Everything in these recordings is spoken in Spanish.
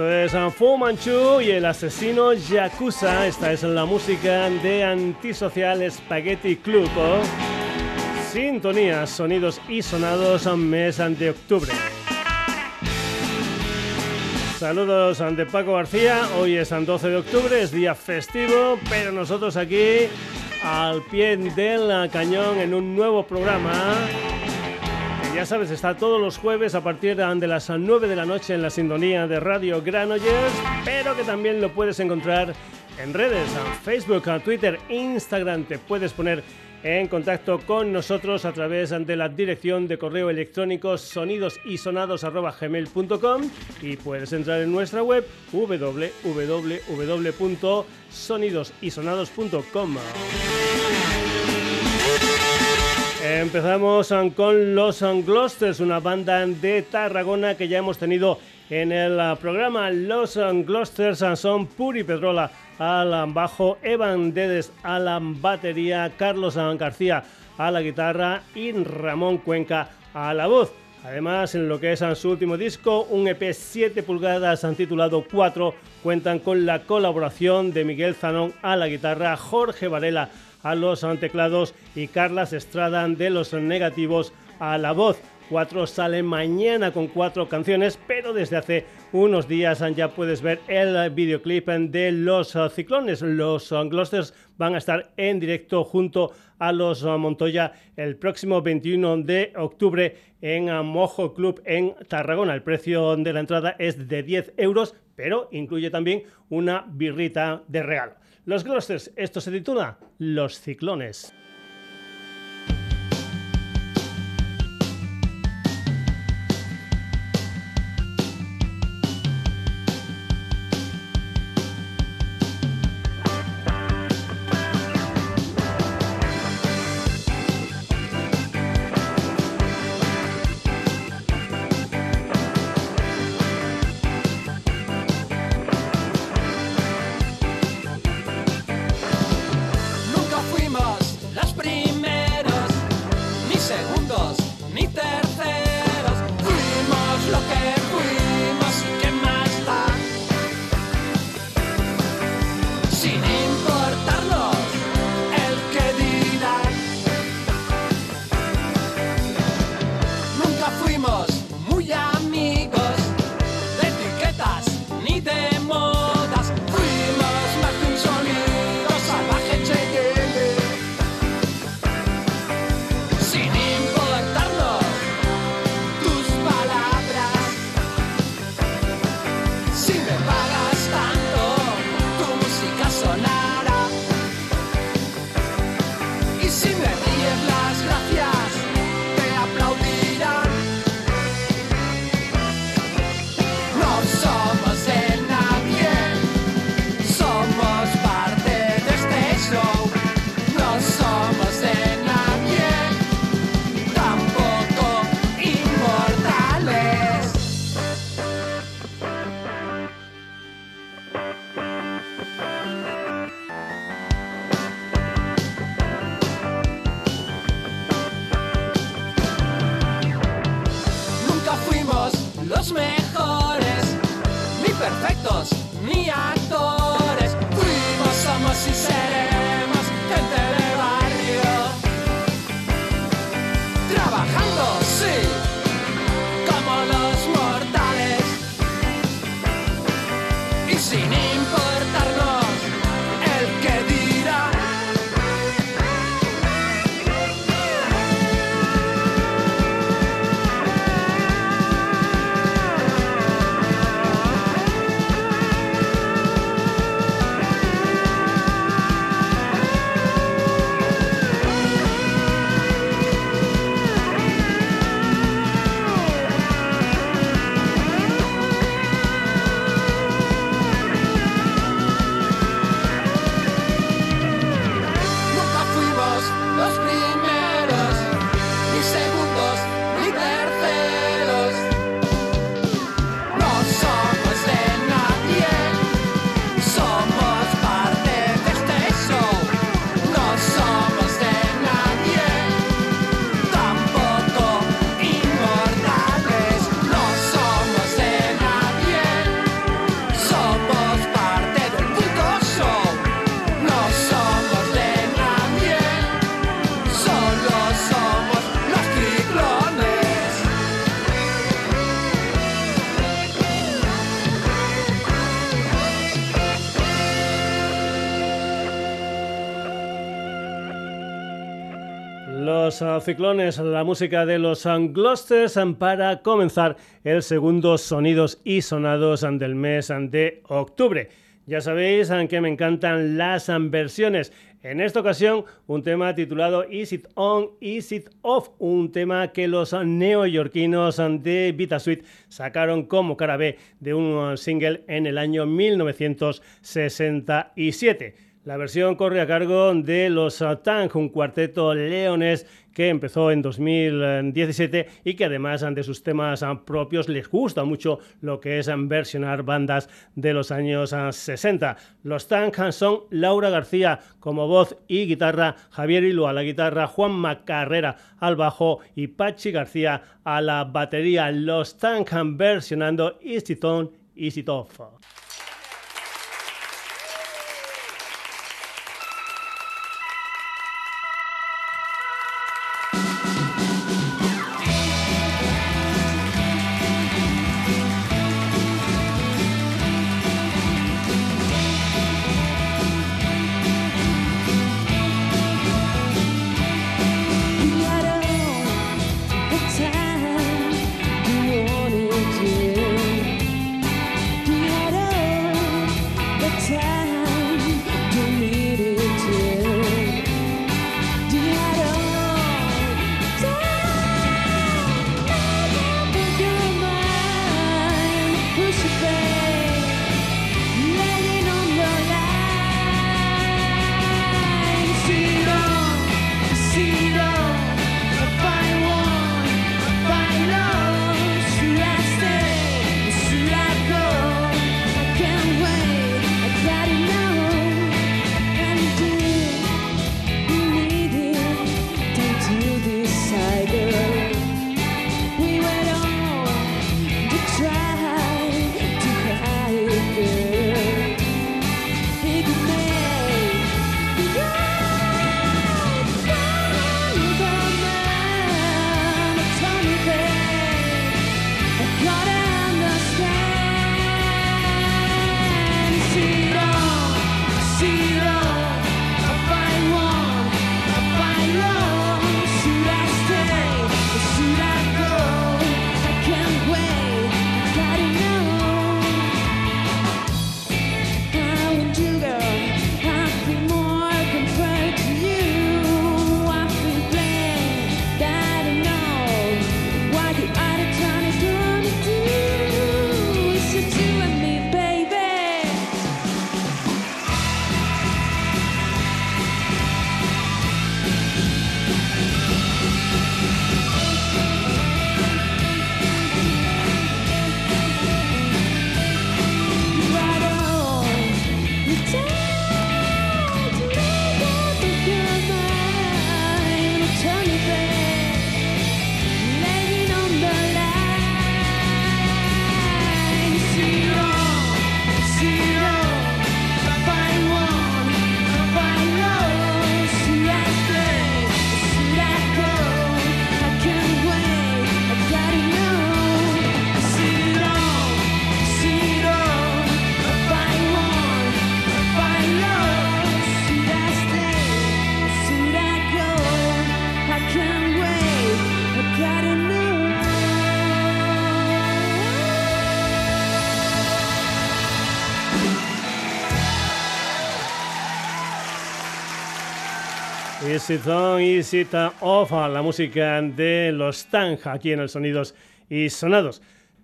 Esto es Fu Manchu y el asesino Yakuza. Esta es la música de Antisocial Spaghetti Club. Sintonías, sonidos y sonados mes de octubre. Saludos ante Paco García. Hoy es el 12 de octubre, es día festivo, pero nosotros aquí al pie del cañón en un nuevo programa ya sabes, está todos los jueves a partir de las 9 de la noche en la sintonía de Radio Granollers, pero que también lo puedes encontrar en redes, en Facebook, en Twitter, Instagram. Te puedes poner en contacto con nosotros a través de la dirección de correo electrónico sonidosysonados.gmail.com y puedes entrar en nuestra web www.sonidosysonados.com. Empezamos con los Glosters, una banda de Tarragona que ya hemos tenido en el programa. Los Glosters son Puri Pedrola al bajo, Evan Dedes a la batería, Carlos García a la guitarra y Ramón Cuenca a la voz. Además, en lo que es su último disco, un EP 7 pulgadas han titulado 4, cuentan con la colaboración de Miguel Zanón a la guitarra, Jorge Varela a los teclados y Carlas Estrada de los negativos a la voz. Cuatro sale mañana con cuatro canciones, pero desde hace unos días ya puedes ver el videoclip de los ciclones. Los Glosters van a estar en directo junto a los Montoya el próximo 21 de octubre en Mojo Club en Tarragona. El precio de la entrada es de 10 euros, pero incluye también una birrita de regalo. Los Glosters, esto se titula Los Ciclones. see needs. Los ah, ciclones, la música de los ah, Gloucesters ah, para comenzar el segundo Sonidos y Sonados del mes de octubre. Ya sabéis que me encantan las versiones. En esta ocasión, un tema titulado Is It On, Is It Off, un tema que los neoyorquinos de Bitasuite sacaron como cara B de un single en el año 1967. La versión corre a cargo de los Tang, un cuarteto leones que empezó en 2017 y que además de sus temas propios les gusta mucho lo que es versionar bandas de los años 60. Los Tang son Laura García como voz y guitarra, Javier Hilo a la guitarra, Juan Macarrera al bajo y Pachi García a la batería. Los Tang versionando Easy On, Easy Off. Sit y Sit Off, la música de los Tang aquí en el Sonidos y Sonados.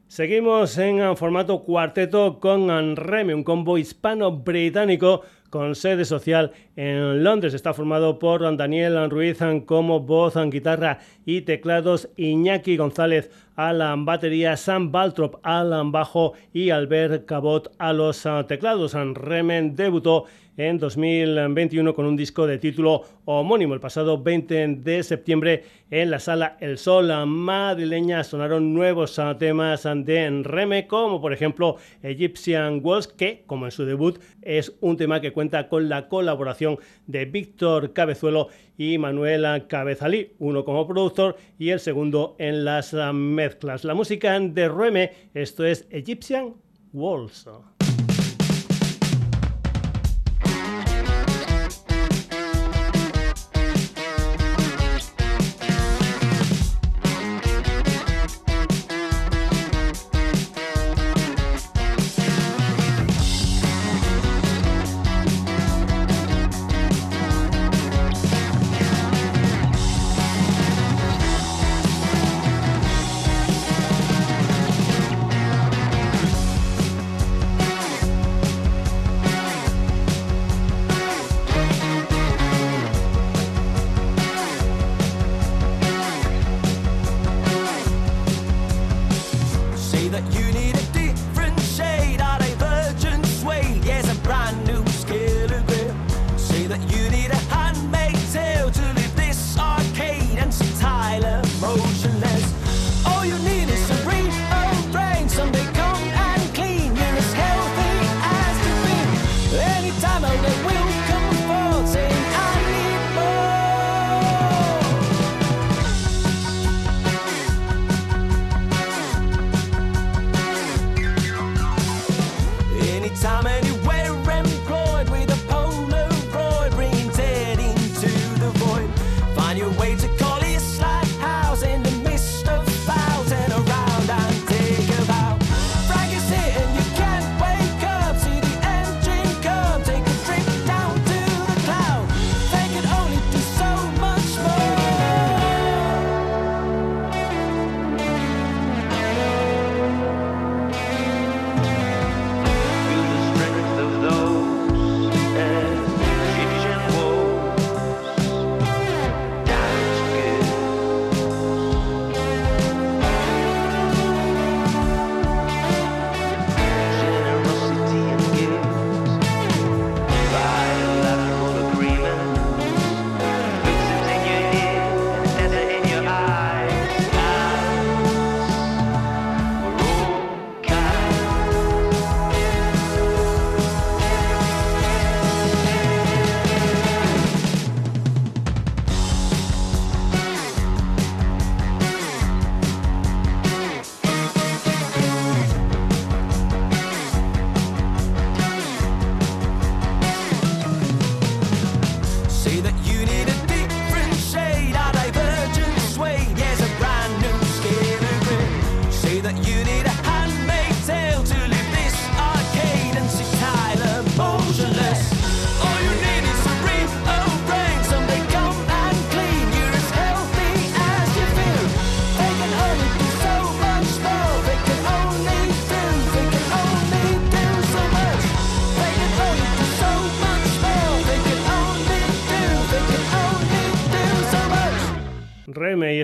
Seguimos en formato cuarteto con Reme, un combo hispano-británico con sede social en Londres. Está formado por Daniel Ruiz como voz, guitarra y teclados, Iñaki González a la batería, Sam Baltrop al bajo y Albert Cabot a los teclados. Remen debutó en 2021 con un disco de título homónimo. El pasado 20 de septiembre en la sala El Sol madrileña sonaron nuevos temas de Reme, como por ejemplo Egyptian Walls, que como en su debut es un tema que cuenta con la colaboración de Víctor Cabezuelo y Manuela Cabezalí, uno como productor y el segundo en las mezclas. La música de Reme, esto es Egyptian Walls.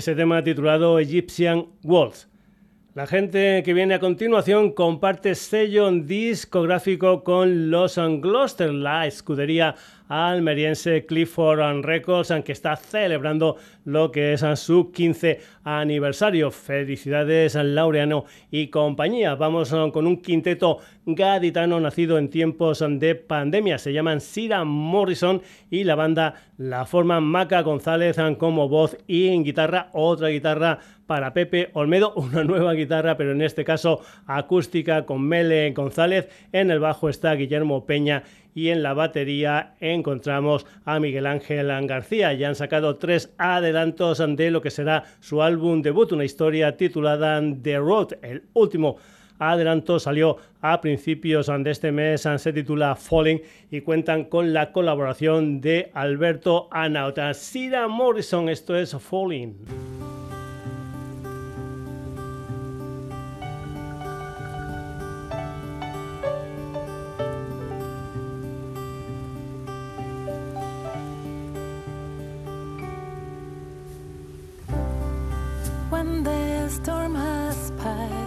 Ese tema titulado Egyptian Waltz. La gente que viene a continuación comparte sello discográfico con los Gloucester, la escudería almeriense Clifford Records, aunque está celebrando lo que es su 15 aniversario. Felicidades al Laureano y compañía. Vamos con un quinteto gaditano nacido en tiempos de pandemia. Se llaman Sira Morrison y la banda la forman Maca González como voz y en guitarra otra guitarra para Pepe Olmedo, una nueva guitarra, pero en este caso acústica con Mele González. En el bajo está Guillermo Peña y en la batería encontramos a Miguel Ángel García. Ya han sacado tres adelantos de lo que será su álbum debut, una historia titulada The Road, el último adelanto salió a principios de este mes, se titula Falling y cuentan con la colaboración de Alberto Anauta. Sira Morrison, esto es Falling. storm has passed.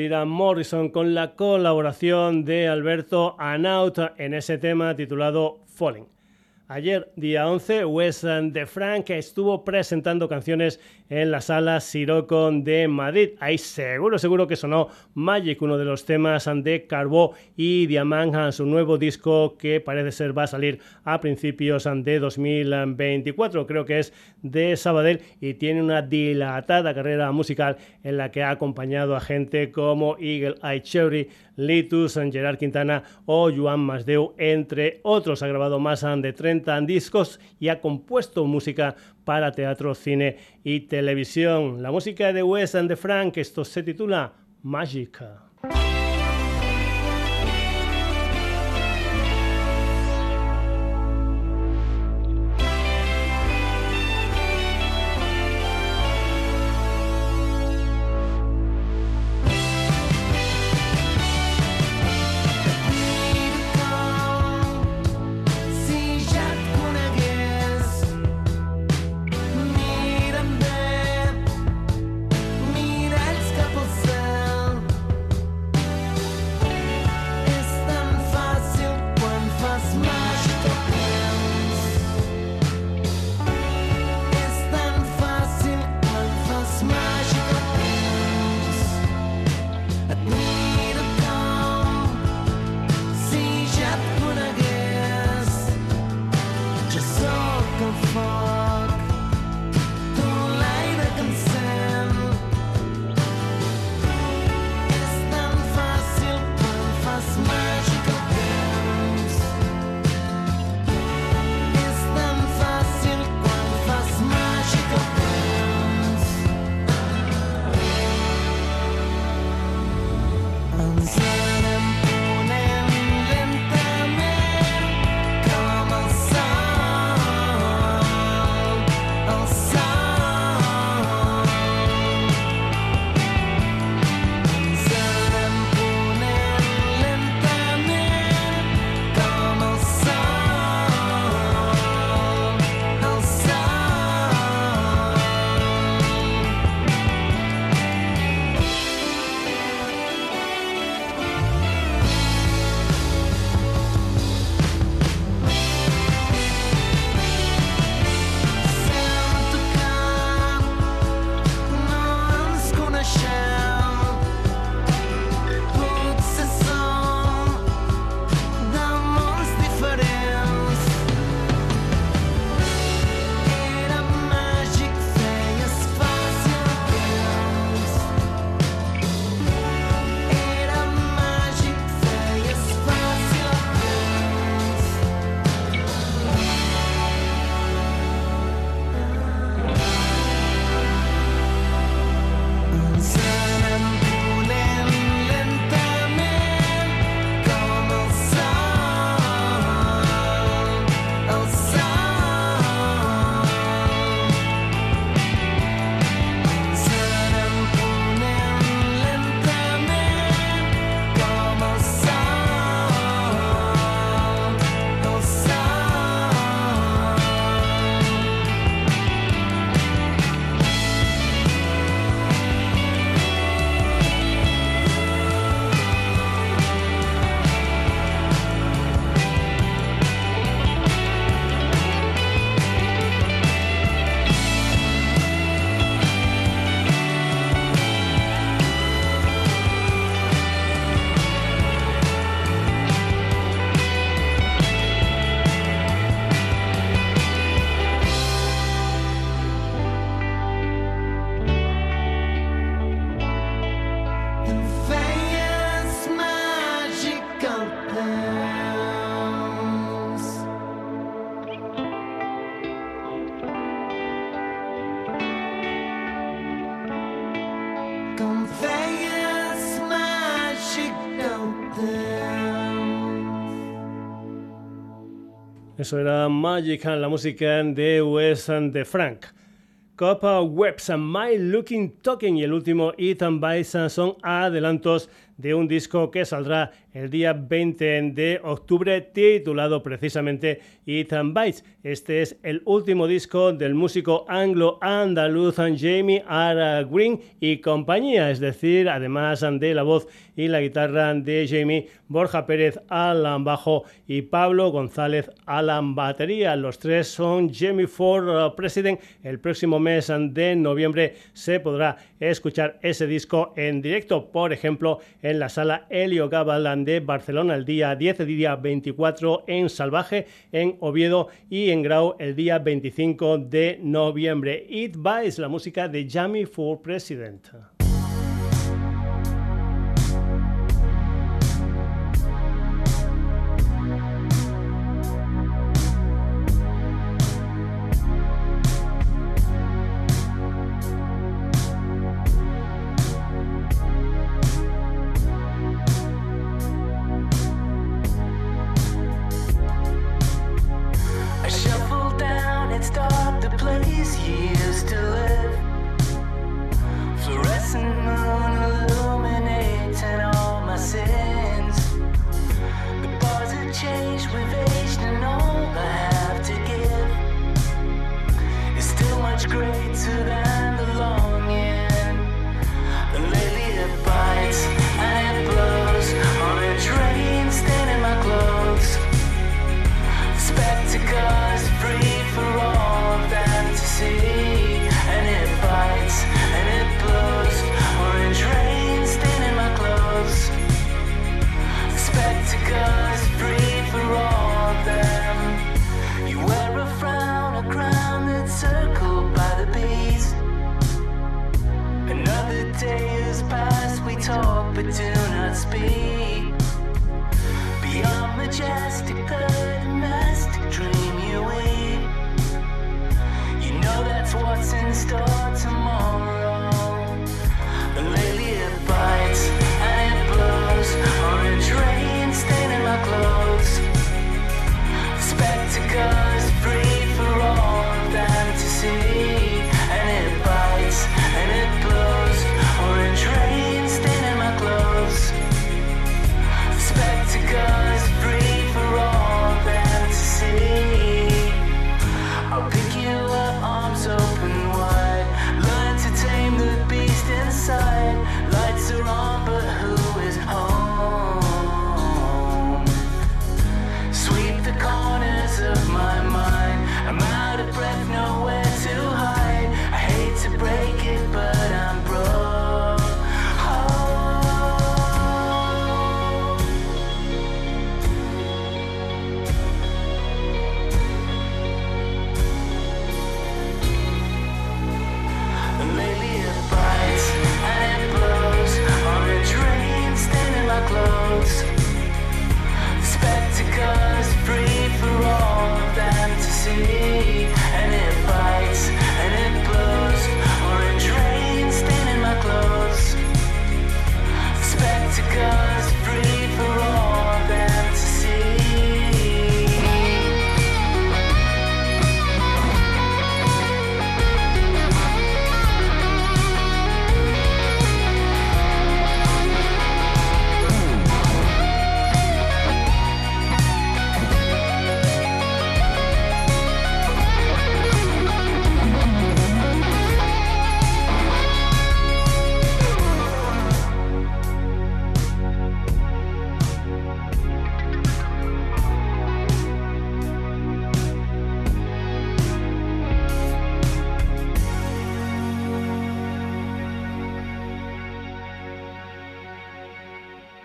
Sir Morrison con la colaboración de Alberto Anaut en ese tema titulado. Ayer, día 11, Wes de Frank estuvo presentando canciones en la sala Siroco de Madrid. Ahí seguro, seguro que sonó Magic, uno de los temas de Carbó y Diamant, su nuevo disco que parece ser va a salir a principios de 2024. Creo que es de Sabadell y tiene una dilatada carrera musical en la que ha acompañado a gente como Eagle Eye Cherry, Litus, Gerard Quintana o Joan Masdeu, entre otros. Ha grabado más de 30 discos y ha compuesto música para teatro, cine y televisión. La música de Wes and the Frank, esto se titula Magica. Eso era Magic, la música de Wes and the Frank. Copa Webs, My Looking Token y el último Ethan Bison son adelantos de un disco que saldrá el día 20 de octubre titulado precisamente Ethan Bites. Este es el último disco del músico anglo-andaluz Jamie R. Green y compañía, es decir, además de la voz y la guitarra de Jamie, Borja Pérez al bajo y Pablo González a la batería. Los tres son Jamie Ford President. El próximo mes de noviembre se podrá escuchar ese disco en directo, por ejemplo, en la sala Helio Gabalan de Barcelona el día 10, el día 24 en Salvaje, en Oviedo y en Grau el día 25 de noviembre. It Buys, la música de Jamie for President.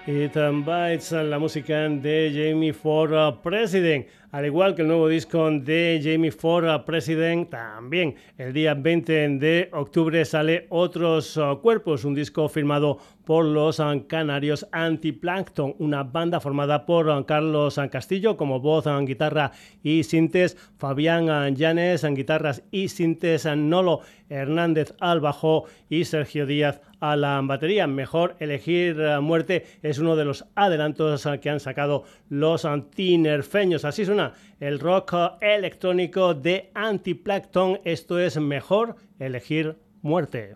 Bites, la música de Jamie Ford uh, President. Al igual que el nuevo disco de Jamie Ford President, también el día 20 de octubre sale Otros uh, Cuerpos, un disco firmado por los canarios Antiplankton, una banda formada por Carlos Castillo como voz, guitarra y sintes, Fabián Llanes en guitarras y sintes, Nolo Hernández al bajo y Sergio Díaz a la batería. Mejor elegir eh, muerte es uno de los adelantos eh, que han sacado los antinerfeños. Así suena el rock electrónico de Antiplankton. Esto es mejor elegir muerte.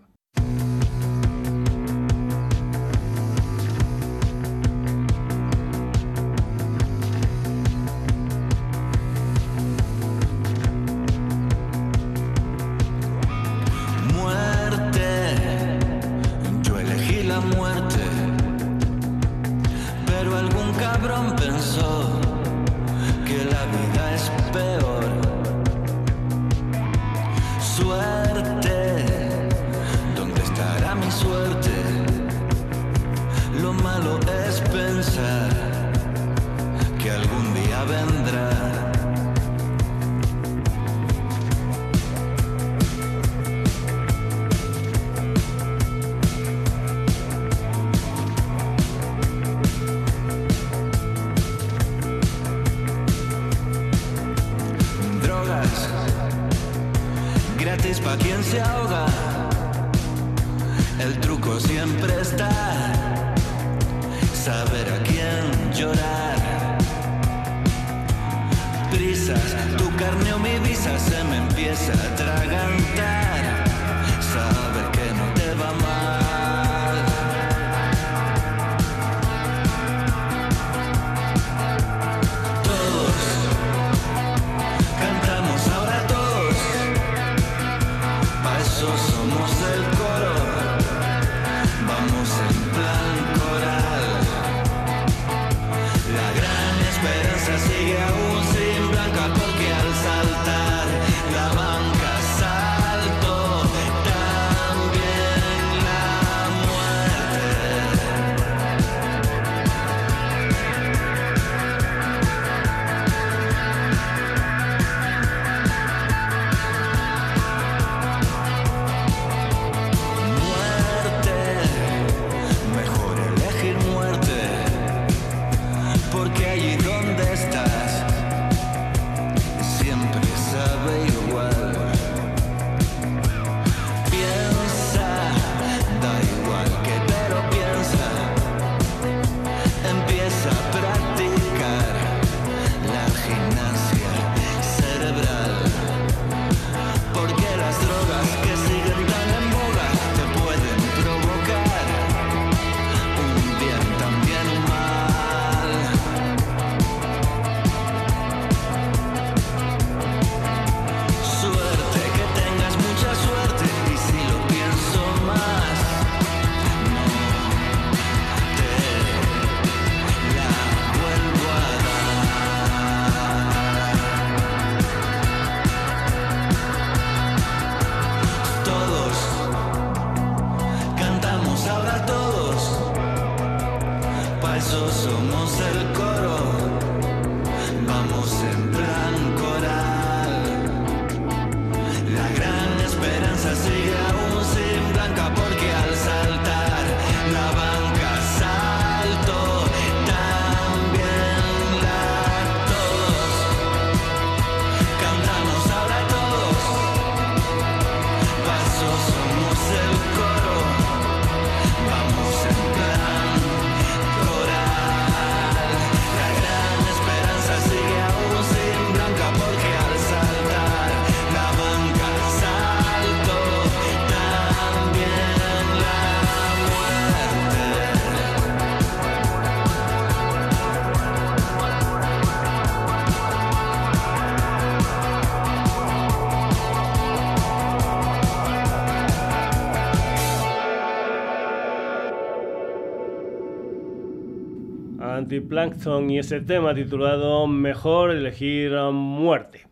Y ese tema titulado Mejor elegir muerte.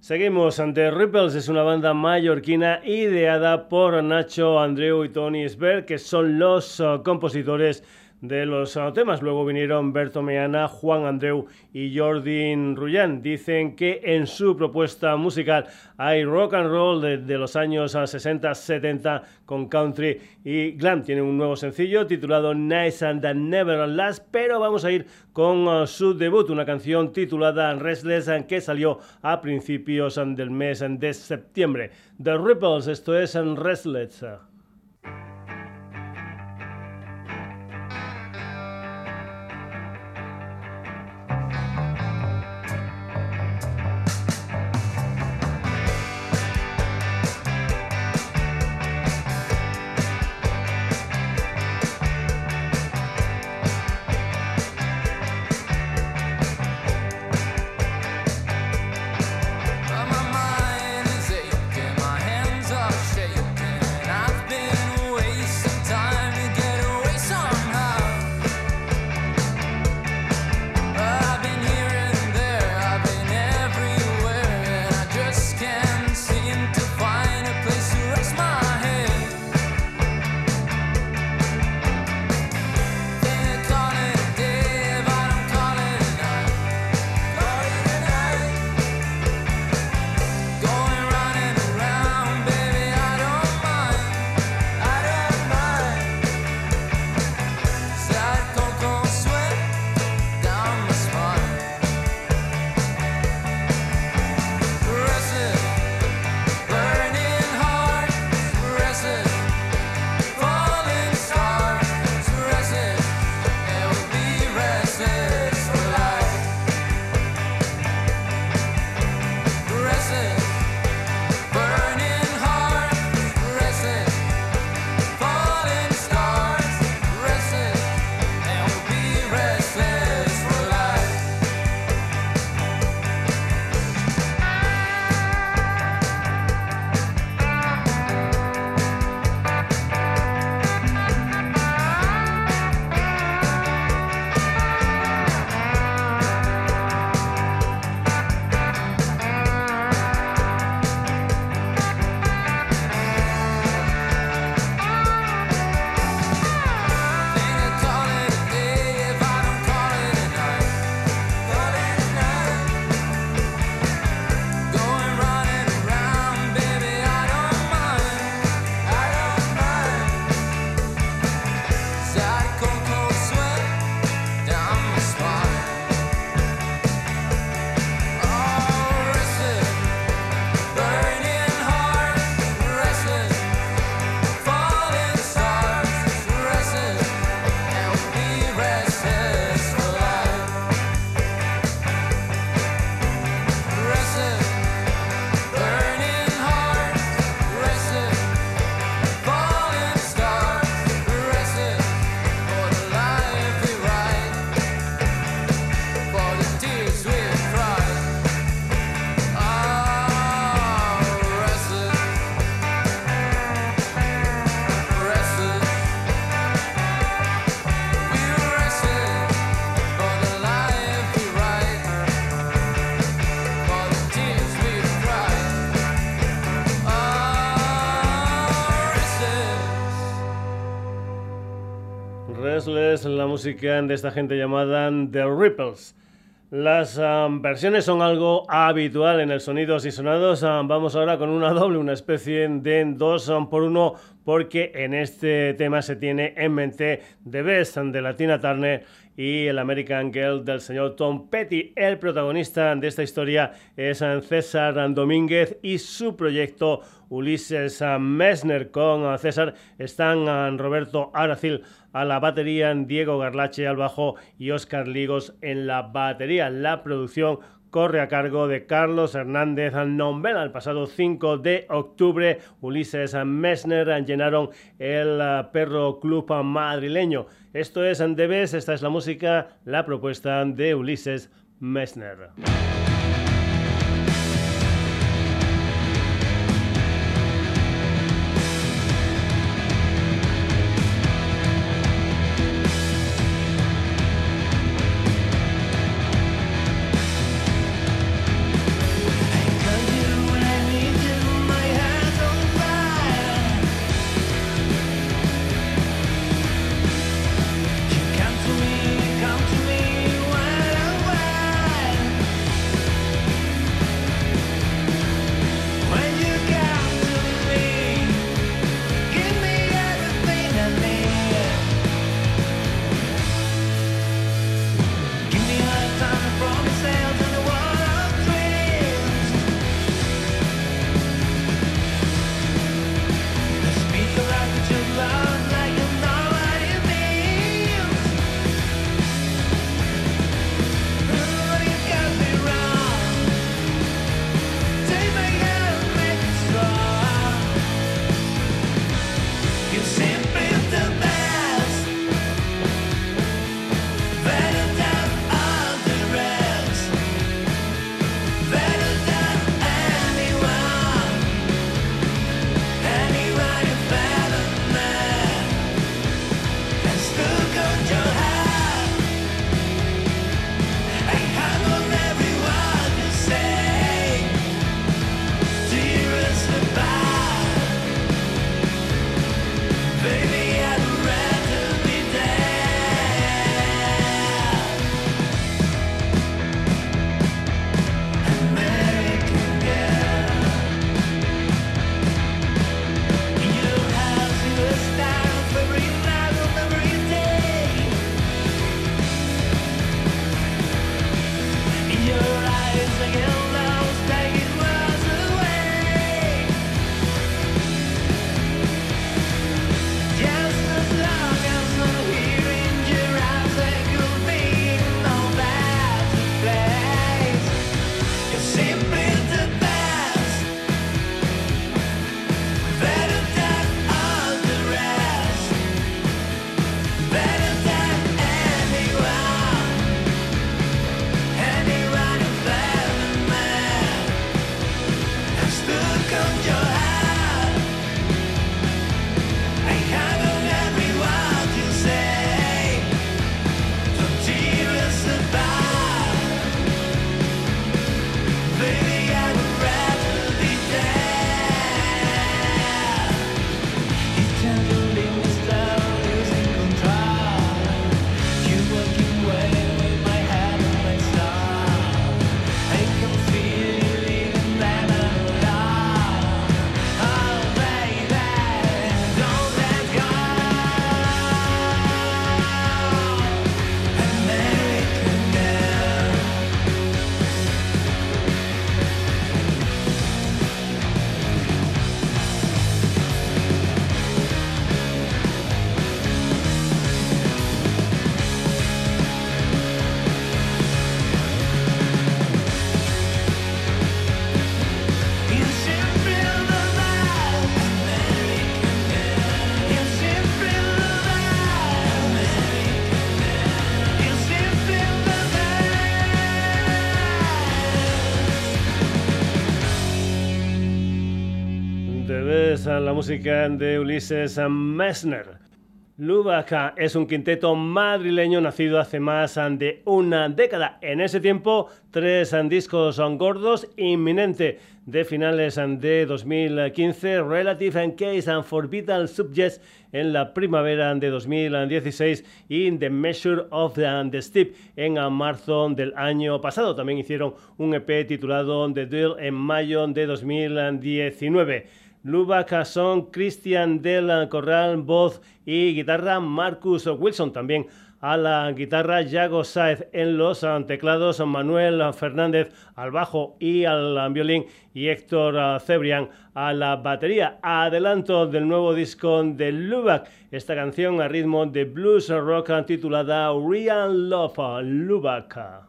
Seguimos ante Ripples, es una banda mallorquina ideada por Nacho, Andreu y Tony Sberg, que son los eh, compositores de los temas. Luego vinieron Bertomeana, Juan Andreu y Jordi Rullán. Dicen que en su propuesta musical hay rock and roll de, los años ah, 60, 70 con country y glam. Tiene un nuevo sencillo titulado Nice and Never Last, pero vamos a ir con ah, su debut, una canción titulada Restless ah, que salió a principios del mes de septiembre. The Ripples, esto es en Restless. De esta gente llamada The Ripples. Las um, versiones son algo habitual en el Sonidos y Sonados. Um, vamos ahora con una doble, una especie de dos um, por uno, porque en este tema se tiene en mente The Best de Latina Turner y el American Girl del señor Tom Petty. El protagonista de esta historia es César Domínguez y su proyecto Ulises Messner. Con César están Roberto Aracil a la batería, Diego Garlache al bajo y Oscar Ligos en la batería. La producción corre a cargo de Carlos Hernández Nombela. El pasado 5 de octubre, Ulises Messner llenaron el Perro Club madrileño. Esto es Andebes, esta es la música, la propuesta de Ulises Messner. La música de Ulises Messner. Lubaca es un quinteto madrileño nacido hace más de una década. En ese tiempo, tres discos son gordos, inminente de finales de 2015, Relative and Case and Forbidden Subjects en la primavera de 2016 y The Measure of the, Steep en marzo del año pasado. También hicieron un EP titulado The Duel en mayo de 2019. Luba son Christian Del Corral, voz y guitarra, Marcus Wilson también a la guitarra, Yago Saez en los teclados, Manuel Fernández al bajo y al violín y Héctor Cebrián a la batería. Adelanto del nuevo disco de Lubac, esta canción a ritmo de blues rock titulada Real Love Lubac.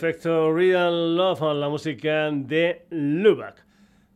Efecto, Real Love, la música de Lubac.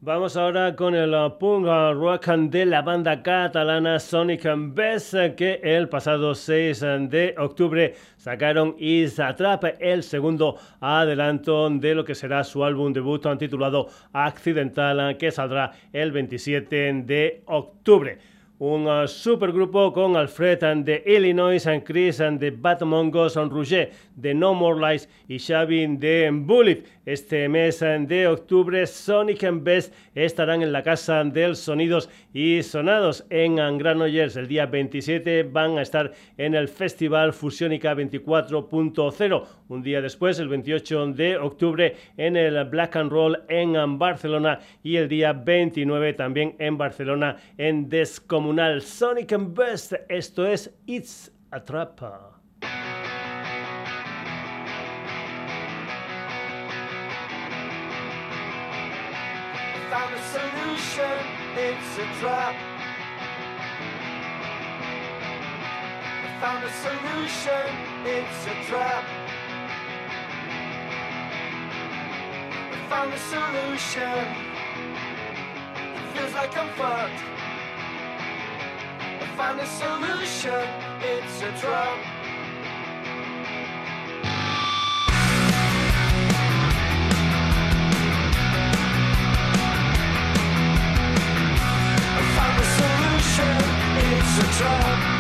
Vamos ahora con el uh, punk uh, rock de la banda catalana Sonic Best, que el pasado 6 de octubre sacaron Is a Trap, el segundo adelanto de lo que será su álbum debut titulado Accidental, que saldrá el 27 de octubre un uh, supergrupo con Alfred de Illinois, and Chris de Batmongos, Rouget de No More Lies y Xavi de Bullet. Este mes de octubre, Sonic and Best estarán en la Casa del Sonidos y Sonados en Granollers. El día 27 van a estar en el Festival Fusiónica 24.0. Un día después, el 28 de octubre, en el Black and Roll en Barcelona y el día 29 también en Barcelona en Descomunal. Sonic and Best, esto es It's a Trap. it's a trap. I found a solution, it's a trap. I found a solution. It feels like I'm fucked. I found a solution, it's a trap. it's a trap.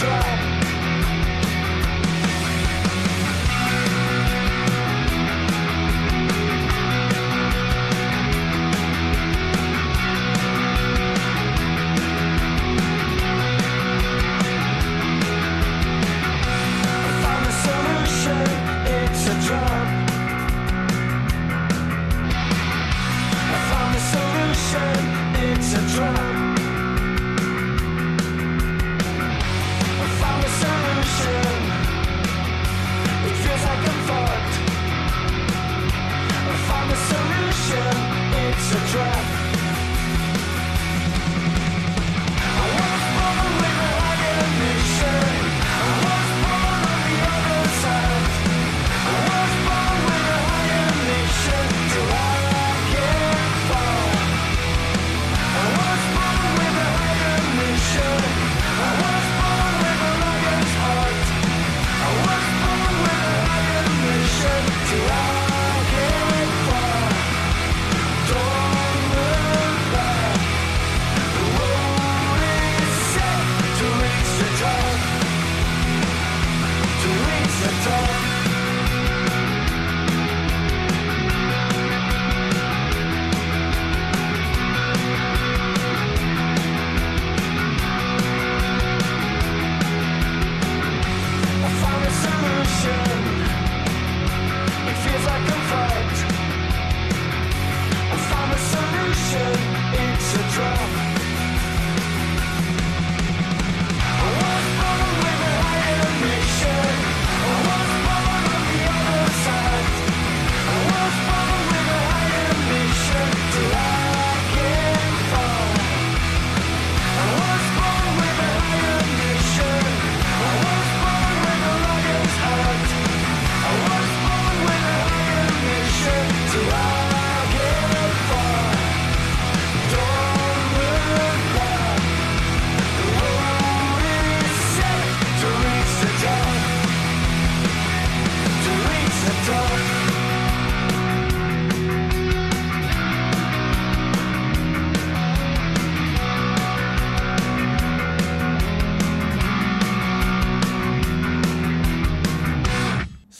It's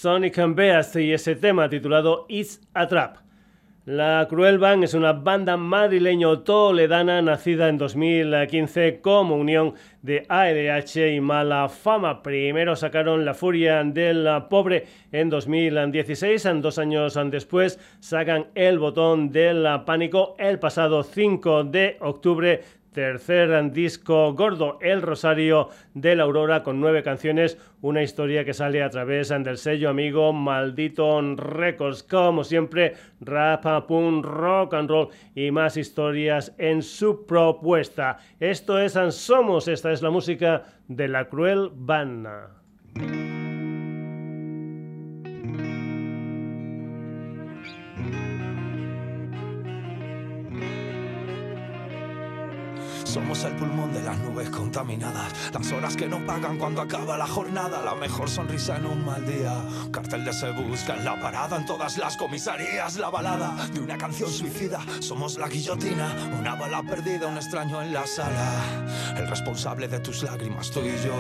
Sonic and Beast y ese tema titulado It's a Trap. La Cruel Band es una banda madrileño-toledana nacida en 2015 como unión de AEDH y Mala Fama. Primero sacaron La Furia del Pobre en 2016, dos años después sacan El Botón del Pánico el pasado 5 de octubre tercer disco gordo, El Rosario de la Aurora, con nueve canciones, una historia que sale a través del sello amigo Maldito Records. Como siempre, rap, punk, rock and roll y más historias en su propuesta. Esto es Somos, esta es la música de la Cruel Banda. Somos el pulmón de las nubes contaminadas, las horas que no pagan cuando acaba la jornada, la mejor sonrisa en un mal día. Cartel de se busca en la parada, en todas las comisarías, la balada de una canción suicida. Somos la guillotina, una bala perdida, un extraño en la sala. El responsable de tus lágrimas, tú y yo,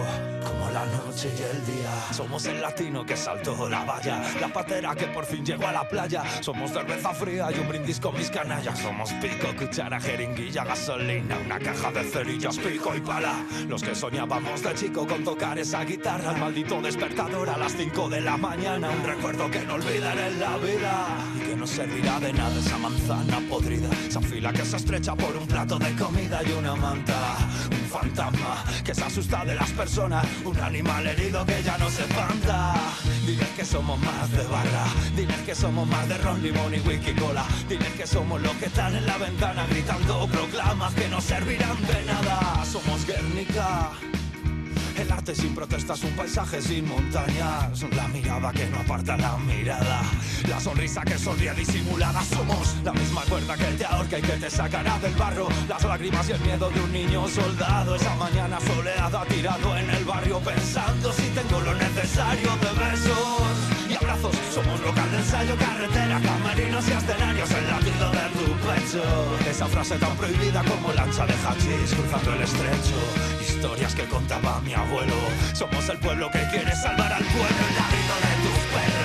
como la noche y el día. Somos el latino que saltó la valla, la patera que por fin llegó a la playa. Somos cerveza fría y un brindis con mis canallas. Somos pico, cuchara, jeringuilla, gasolina, una caja de cerillas, pico y pala. Los que soñábamos de chico con tocar esa guitarra, el maldito despertador a las 5 de la mañana. Un recuerdo que no olvidaré en la vida y que no servirá de nada esa manzana podrida. Esa fila que se estrecha por un plato de comida y una manta. Un fantasma que se asusta de las personas. Un animal herido que ya no se espanta. Diles que somos más de barra. Diles que somos más de ron, limón y whisky cola. Diles que somos los que están en la ventana gritando proclamas que no Somos Guernica. El arte sin protestas, un paisaje sin montañas. La mirada que no aparta la mirada. La sonrisa que sonríe disimulada. Somos la misma cuerda que te ahorca y que te sacará del barro. Las lágrimas y el miedo de un niño soldado. Esa mañana soleada tirado en el barrio pensando si tengo lo necesario de besos y abrazos. Somos local de ensayo, carretera, camerinos y escenarios. El latido de tu pecho. Esa frase tan prohibida como lancha de hachís cruzando el estrecho. Historias que contaba mi abuelo. Somos el pueblo que quiere salvar al pueblo. El latido de tus perros.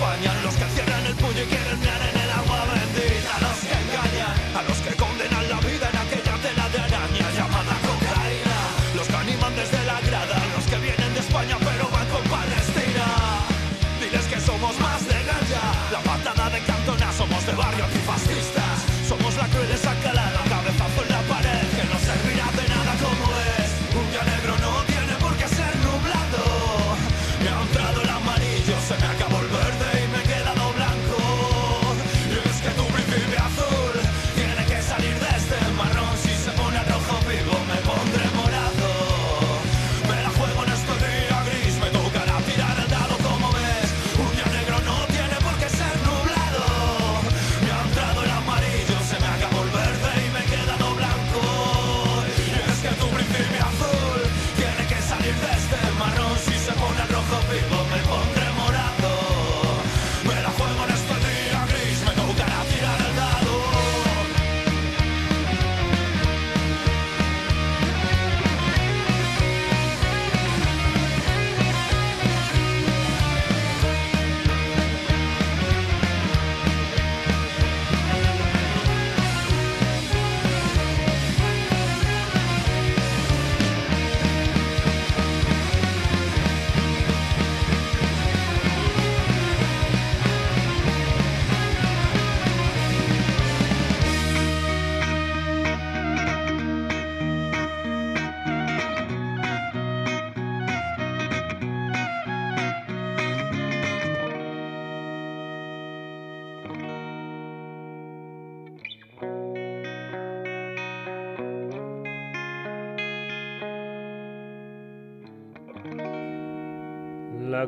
Ojos que se empañan Los que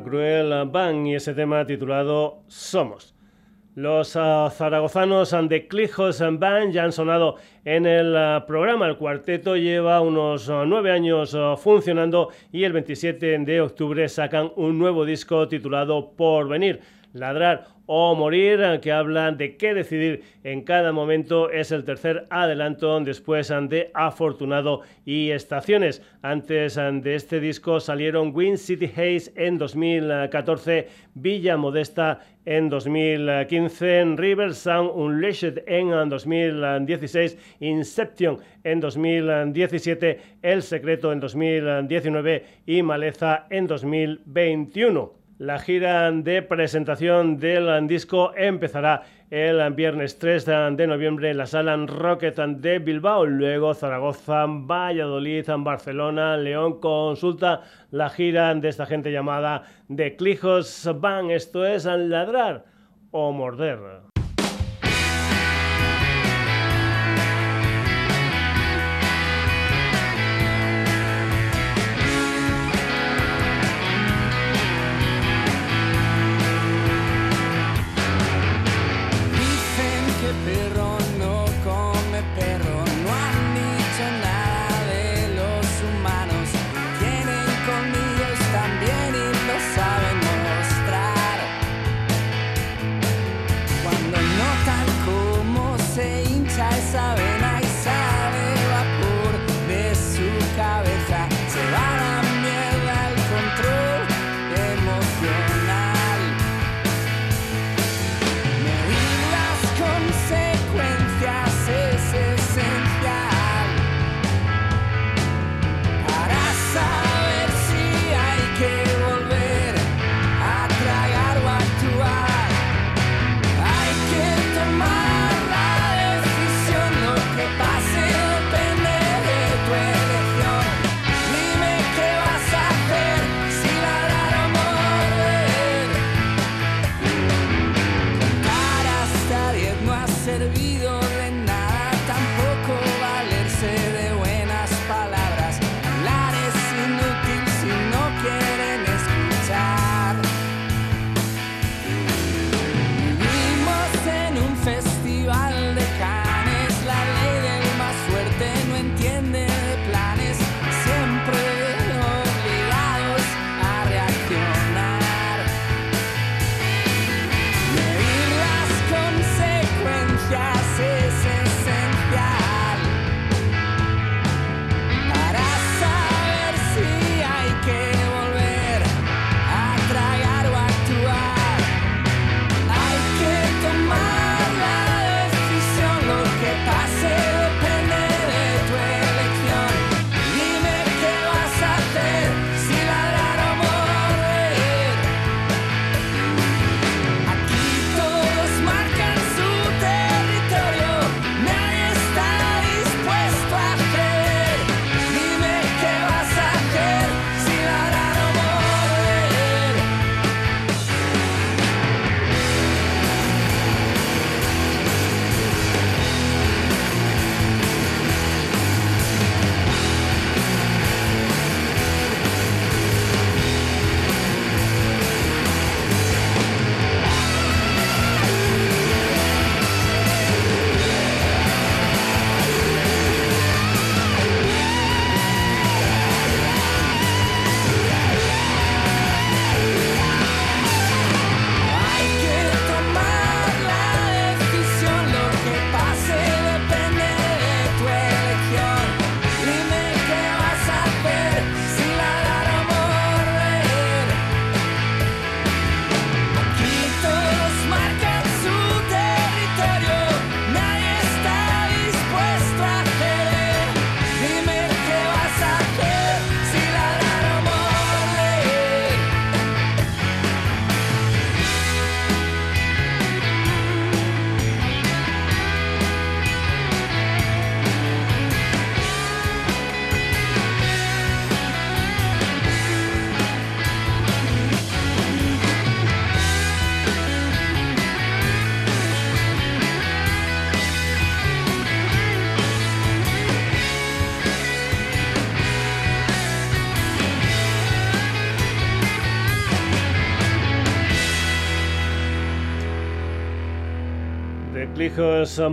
Cruel Band y ese tema titulado Somos. Los uh, zaragozanos de Clijos Band ya han sonado en el uh, programa. El cuarteto lleva unos uh, nueve años funcionando y el 27 de octubre sacan un nuevo disco titulado Por Venir. Ladrar o Morir, que habla de qué decidir en cada momento, es el tercer adelanto después de Afortunado y Estaciones. Antes de este disco salieron Wind City Haze en 2014, Villa Modesta en 2015, River Sound Unleashed en 2016, Inception en 2017, El Secreto en 2019 y Maleza en 2021. La gira de presentación del disco empezará el viernes 3 de noviembre en la sala Rocket de Bilbao, luego Zaragoza, Valladolid, Barcelona, León. Consulta la gira de esta gente llamada The Clijos Van. Esto es ladrar o morder.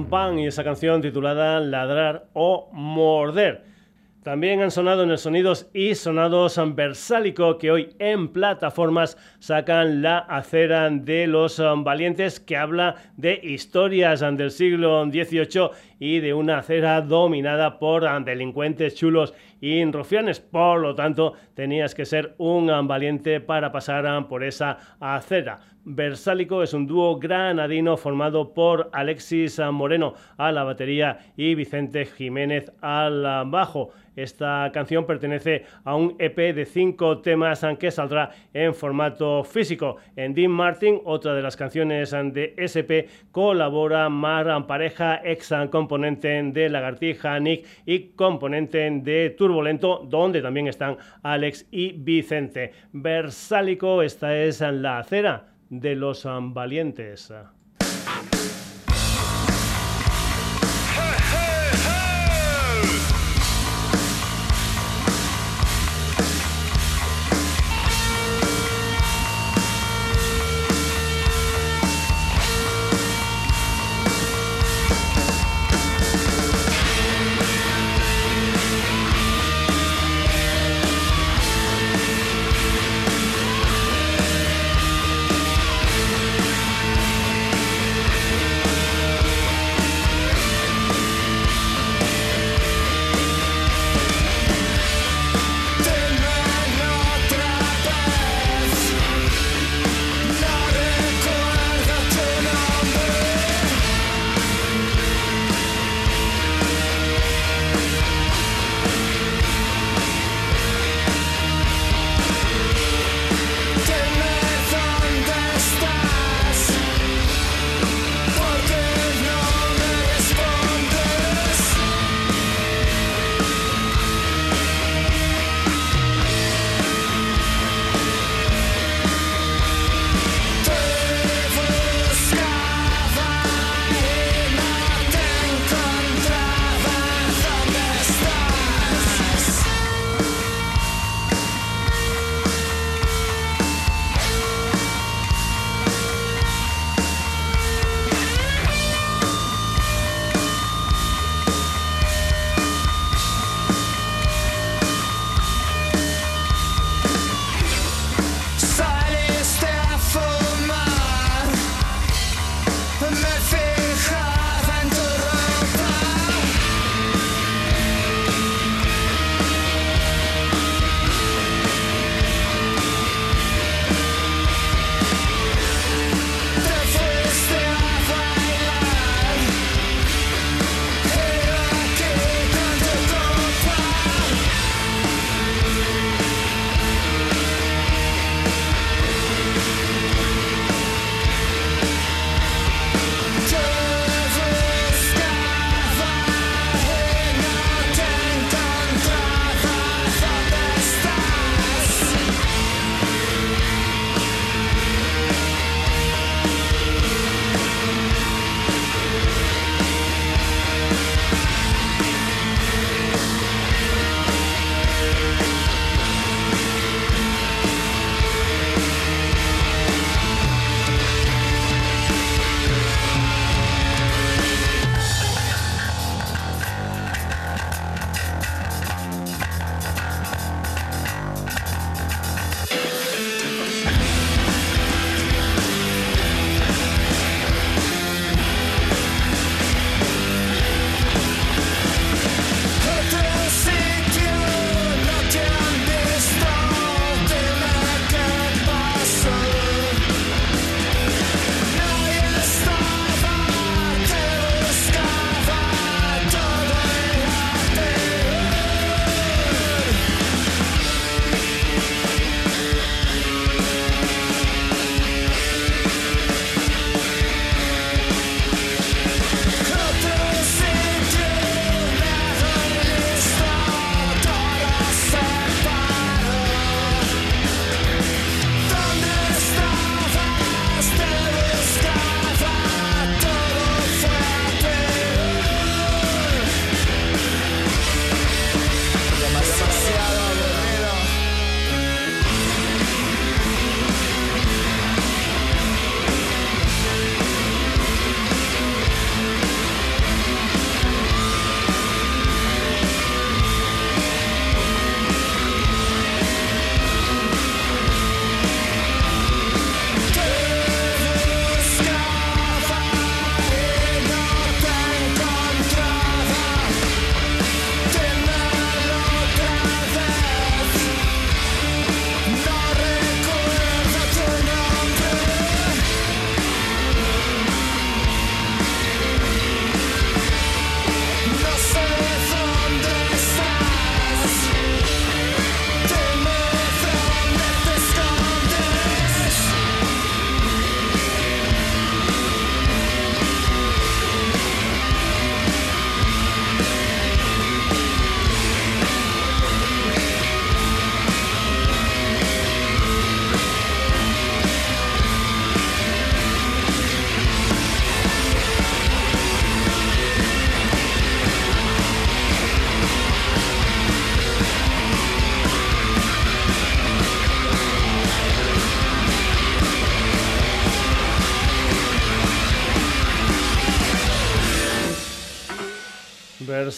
Bang y esa canción titulada Ladrar o Morder. También han sonado en el Sonidos y Sonados Versálico, que hoy en plataformas sacan la acera de los valientes, que habla de historias del siglo XVIII y de una acera dominada por delincuentes chulos y rufianes. Por lo tanto, tenías que ser un valiente para pasar por esa acera. Versálico es un dúo granadino formado por Alexis Moreno a la batería y Vicente Jiménez al bajo. Esta canción pertenece a un EP de cinco temas que saldrá en formato físico. En Dean Martin, otra de las canciones de SP, colabora Mar Pareja, ex componente de Lagartija Nick y componente de Turbulento, donde también están Alex y Vicente. Versálico, esta es la acera de los valientes.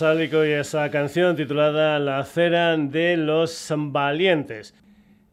Y esa canción titulada La cera de los valientes.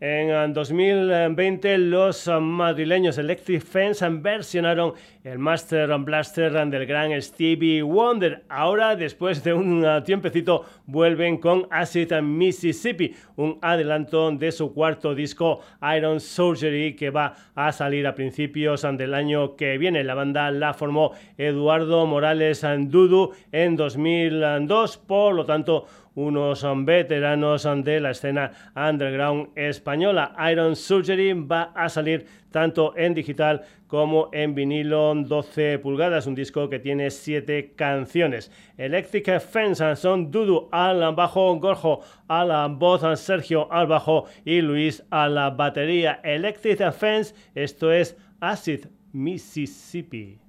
En 2020 los madrileños Electric Fence versionaron el Master Blaster del gran Stevie Wonder. Ahora, después de un tiempecito, vuelven con Acid Mississippi, un adelanto de su cuarto disco Iron Surgery que va a salir a principios del año que viene. La banda la formó Eduardo Morales Dudu en 2002, por lo tanto, unos veteranos de la escena underground española. Iron Surgery va a salir tanto en digital como en vinilo 12 pulgadas, un disco que tiene 7 canciones. Electric Fence son Dudu al bajo, Gorjo a la voz, Sergio al bajo y Luis a la batería. Electric Fence, esto es Acid Mississippi.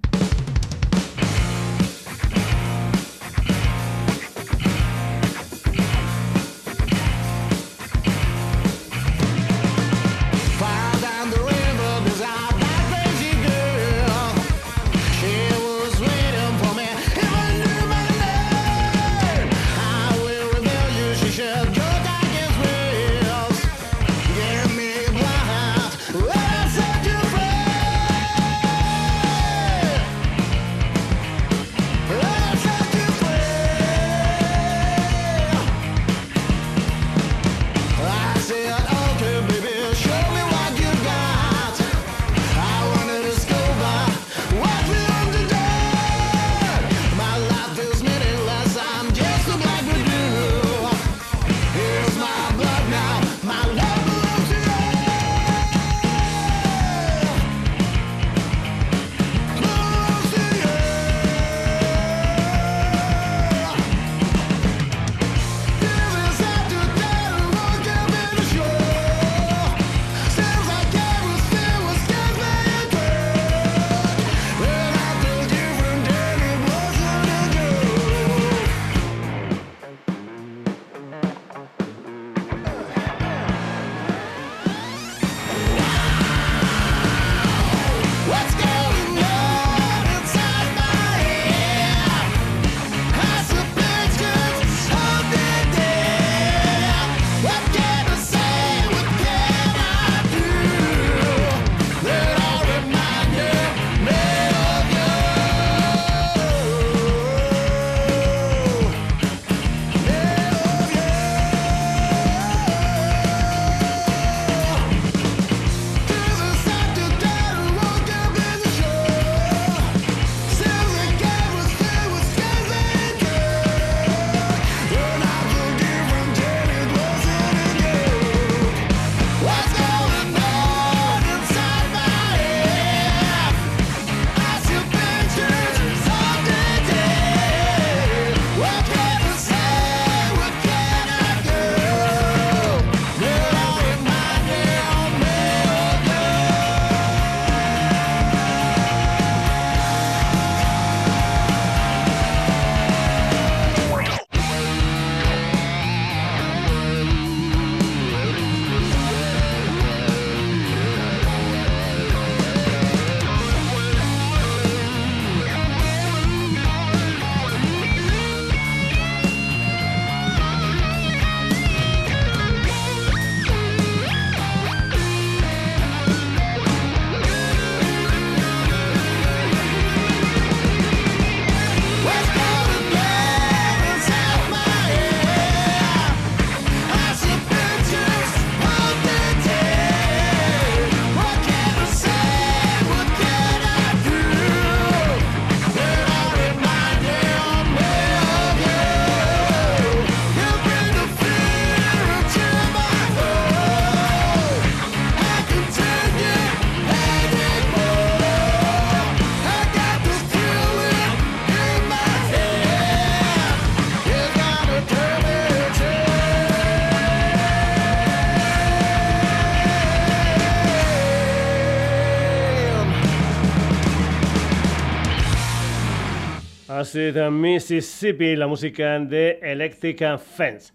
De Mississippi, la música de Electric Fence.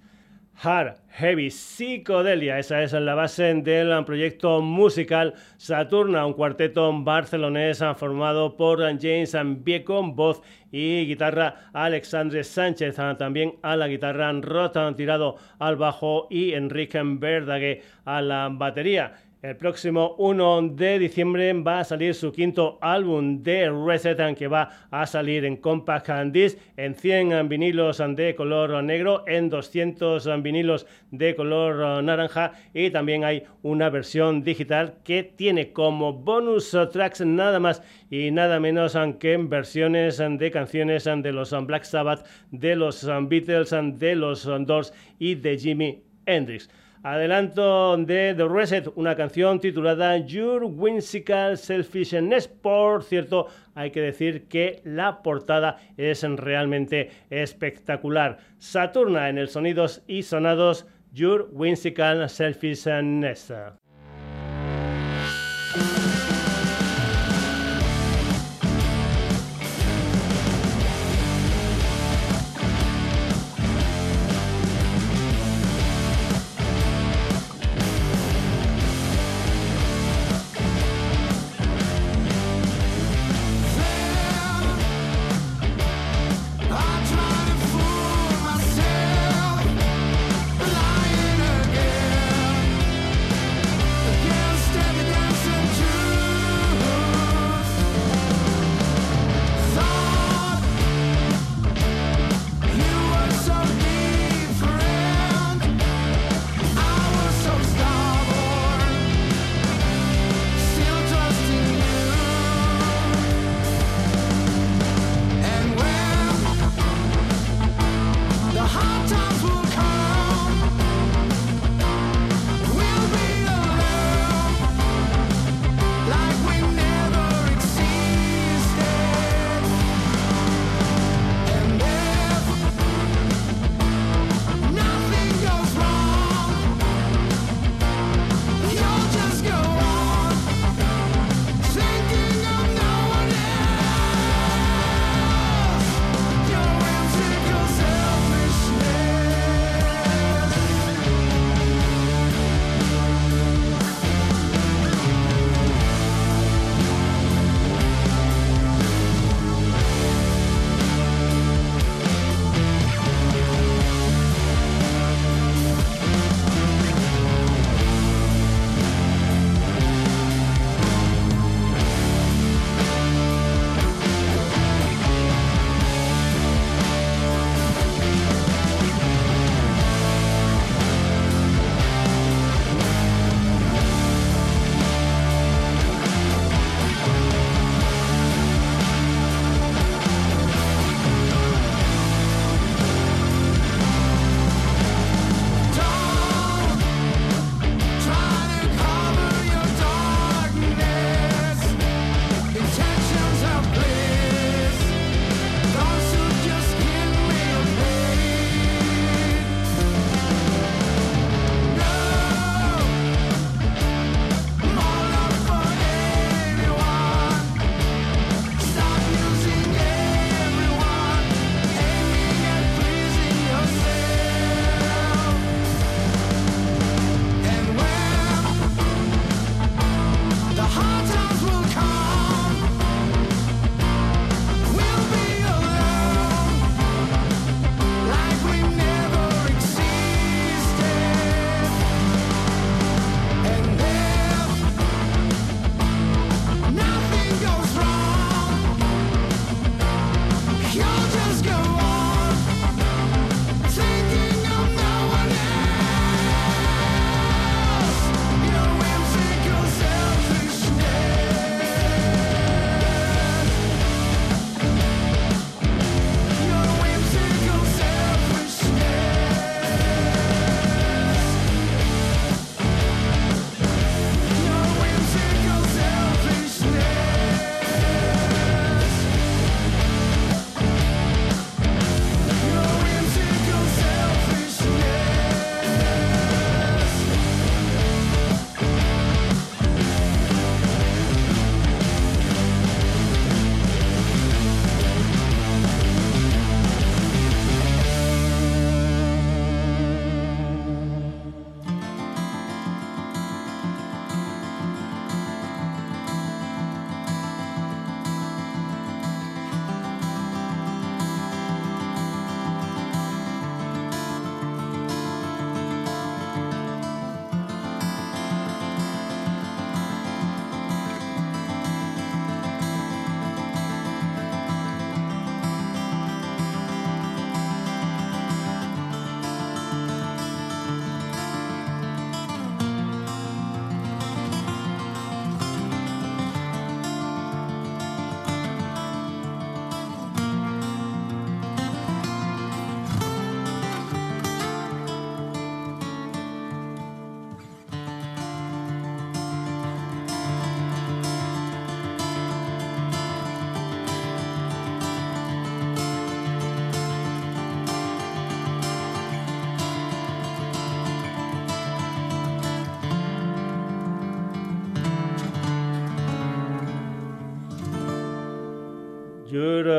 Hard Heavy Psicodelia. Esa es la base del proyecto musical Saturna, un cuarteto barcelonés formado por James Bieco, voz y guitarra Alexandre Sánchez, también a la guitarra Rota tirado al bajo y Enrique Verdague a la batería. El próximo 1 de diciembre va a salir su quinto álbum de Reset, que va a salir en Compact Disc, en 100 vinilos de color negro, en 200 vinilos de color naranja y también hay una versión digital que tiene como bonus tracks nada más y nada menos que versiones de canciones de los Black Sabbath, de los Beatles, de los Doors y de Jimi Hendrix. Adelanto de The Reset, una canción titulada Your Whimsical Selfishness. Por cierto, hay que decir que la portada es realmente espectacular. Saturna en el Sonidos y Sonados, Your Whimsical Selfishness.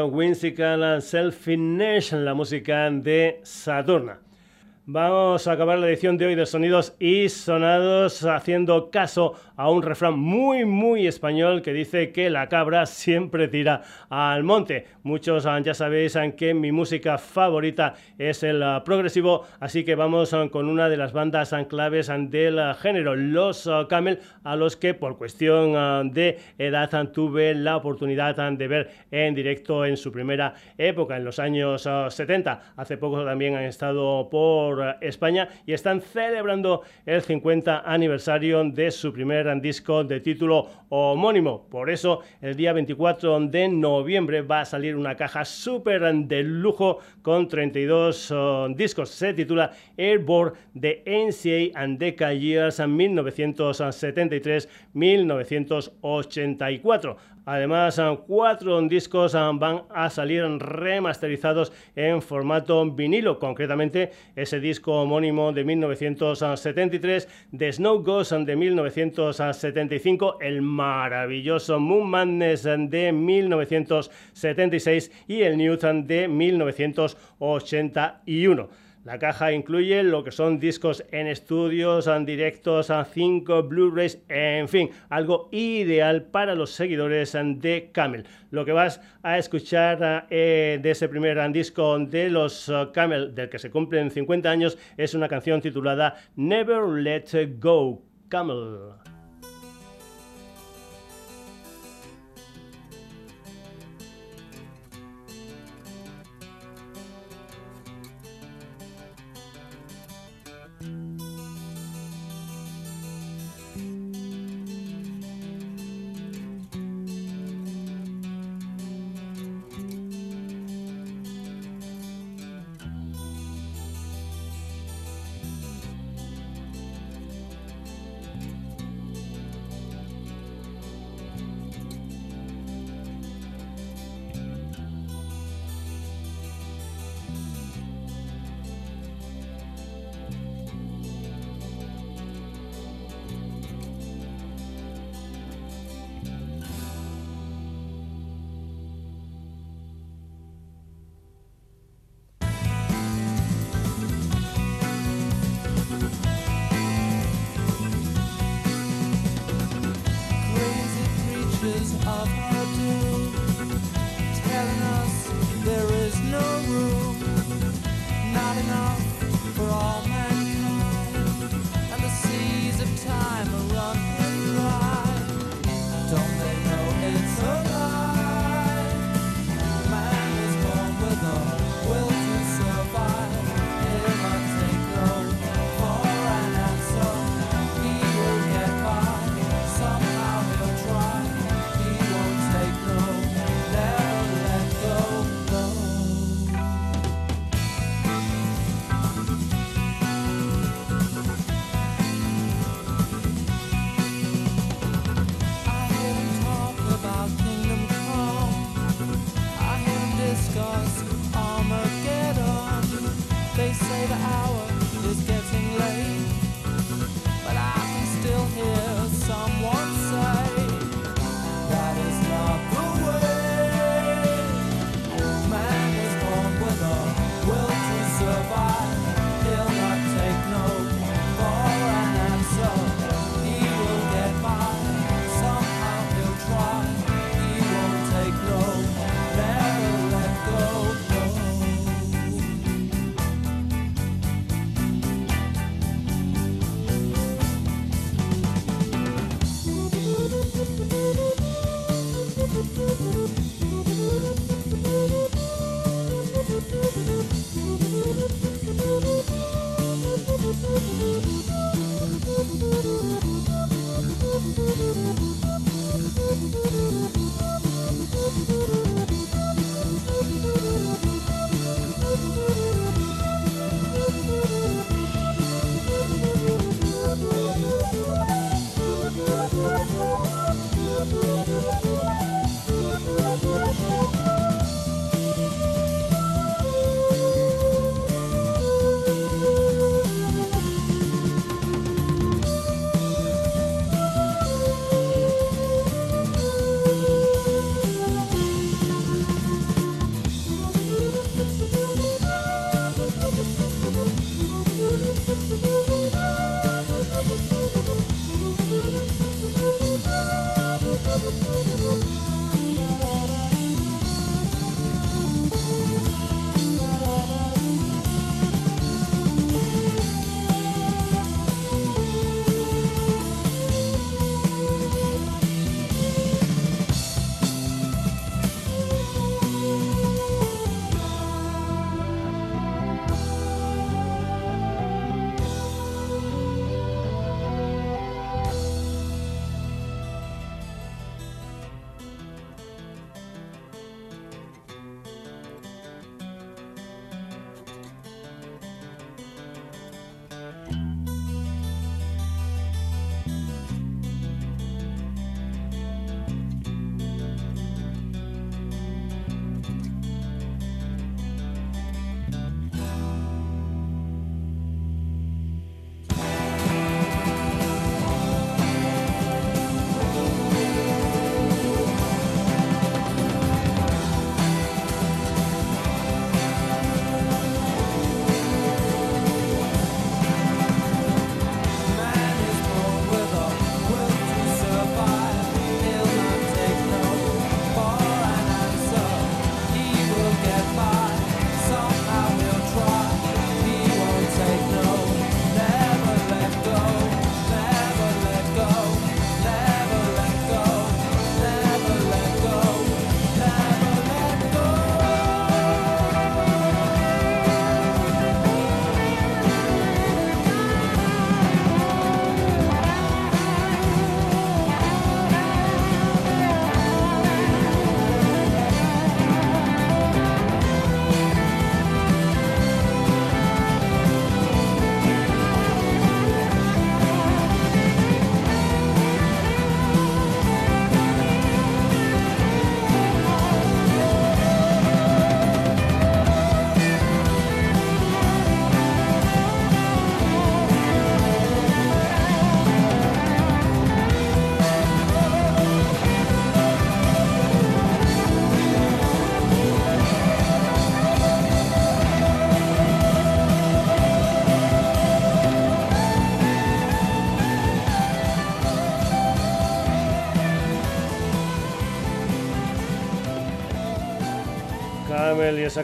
Whimsical Selfishness, la música de Saturna. Vamos a acabar la edición de hoy de Sonidos y Sonados haciendo caso a un refrán muy, muy español que dice que la cabra siempre tira al monte. Muchos ah, ya sabéis ah, que mi música favorita es el ah, progresivo, así que vamos con una de las bandas claves del género, los Camel, a los que por cuestión de edad tuve la oportunidad de ver en directo en su primera época, en los años 70. Hace poco también han estado por España y están celebrando el 50 aniversario de su primer disco de título homónimo. Por eso, el día 24 de noviembre va a salir una caja súper de lujo con 32 discos. Se titula Airborne de NCA and Decca Years 1973-1984. Además, cuatro discos van a salir remasterizados en formato vinilo, concretamente ese disco homónimo de 1973, de Snow Ghost de 1975, el maravilloso Moon Madness de 1976 y el Newton de 1981. La caja incluye lo que son discos en estudios, en directos, a 5 Blu-rays, en fin, algo ideal para los seguidores de Camel. Lo que vas a escuchar eh, de ese primer disco de los eh, Camel, del que se cumplen 50 años, es una canción titulada Never Let Go, Camel.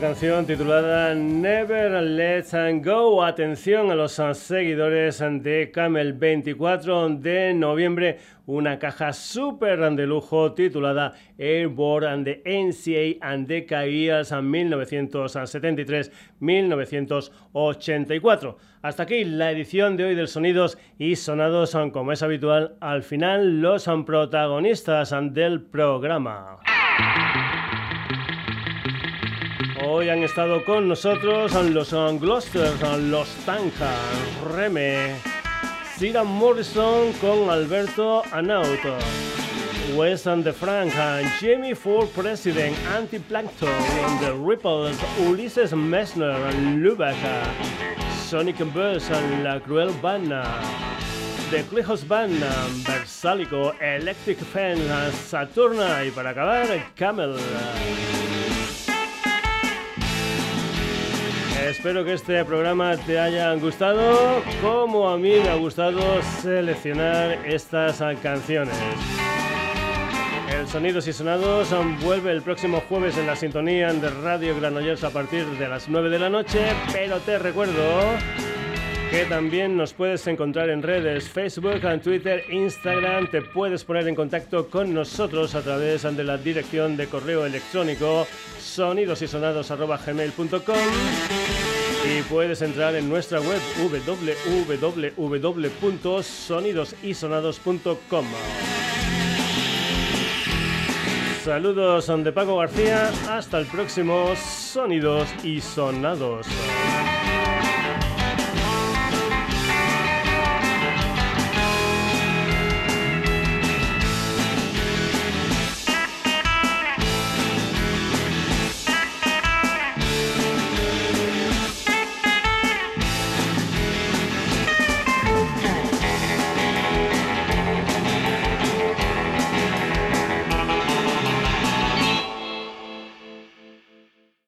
Canción titulada Never Let Go. Atención a los seguidores de Camel 24 de noviembre, una caja súper de lujo titulada Airborne and the NCA and the Years 1973-1984. Hasta aquí la edición de hoy del Sonidos y Sonados, como es habitual, al final los protagonistas del programa. Hoy han estado con nosotros los Glosters, los Tanka, Reme, Sigan Morrison con Alberto Anauto, Wes and the Frank, Jamie Ford President, Antiplankton, The Ripples, Ulises Messner, Lubaka, Sonic Burst, La Cruel Banda, The Clejos Band, Versalico, Electric Fan, Saturna y para acabar, Camel. Espero que este programa te haya gustado, como a mí me ha gustado seleccionar estas canciones. El Sonidos y Sonados vuelve el próximo jueves en la sintonía de Radio Granollers a partir de las 9 de la noche, pero te recuerdo que también nos puedes encontrar en redes Facebook, Twitter, Instagram. Te puedes poner en contacto con nosotros a través de la dirección de correo electrónico sonidosysonados.gmail.com y puedes entrar en nuestra web www.sonidosysonados.com. Saludos de Paco García, hasta el próximo Sonidos y Sonados.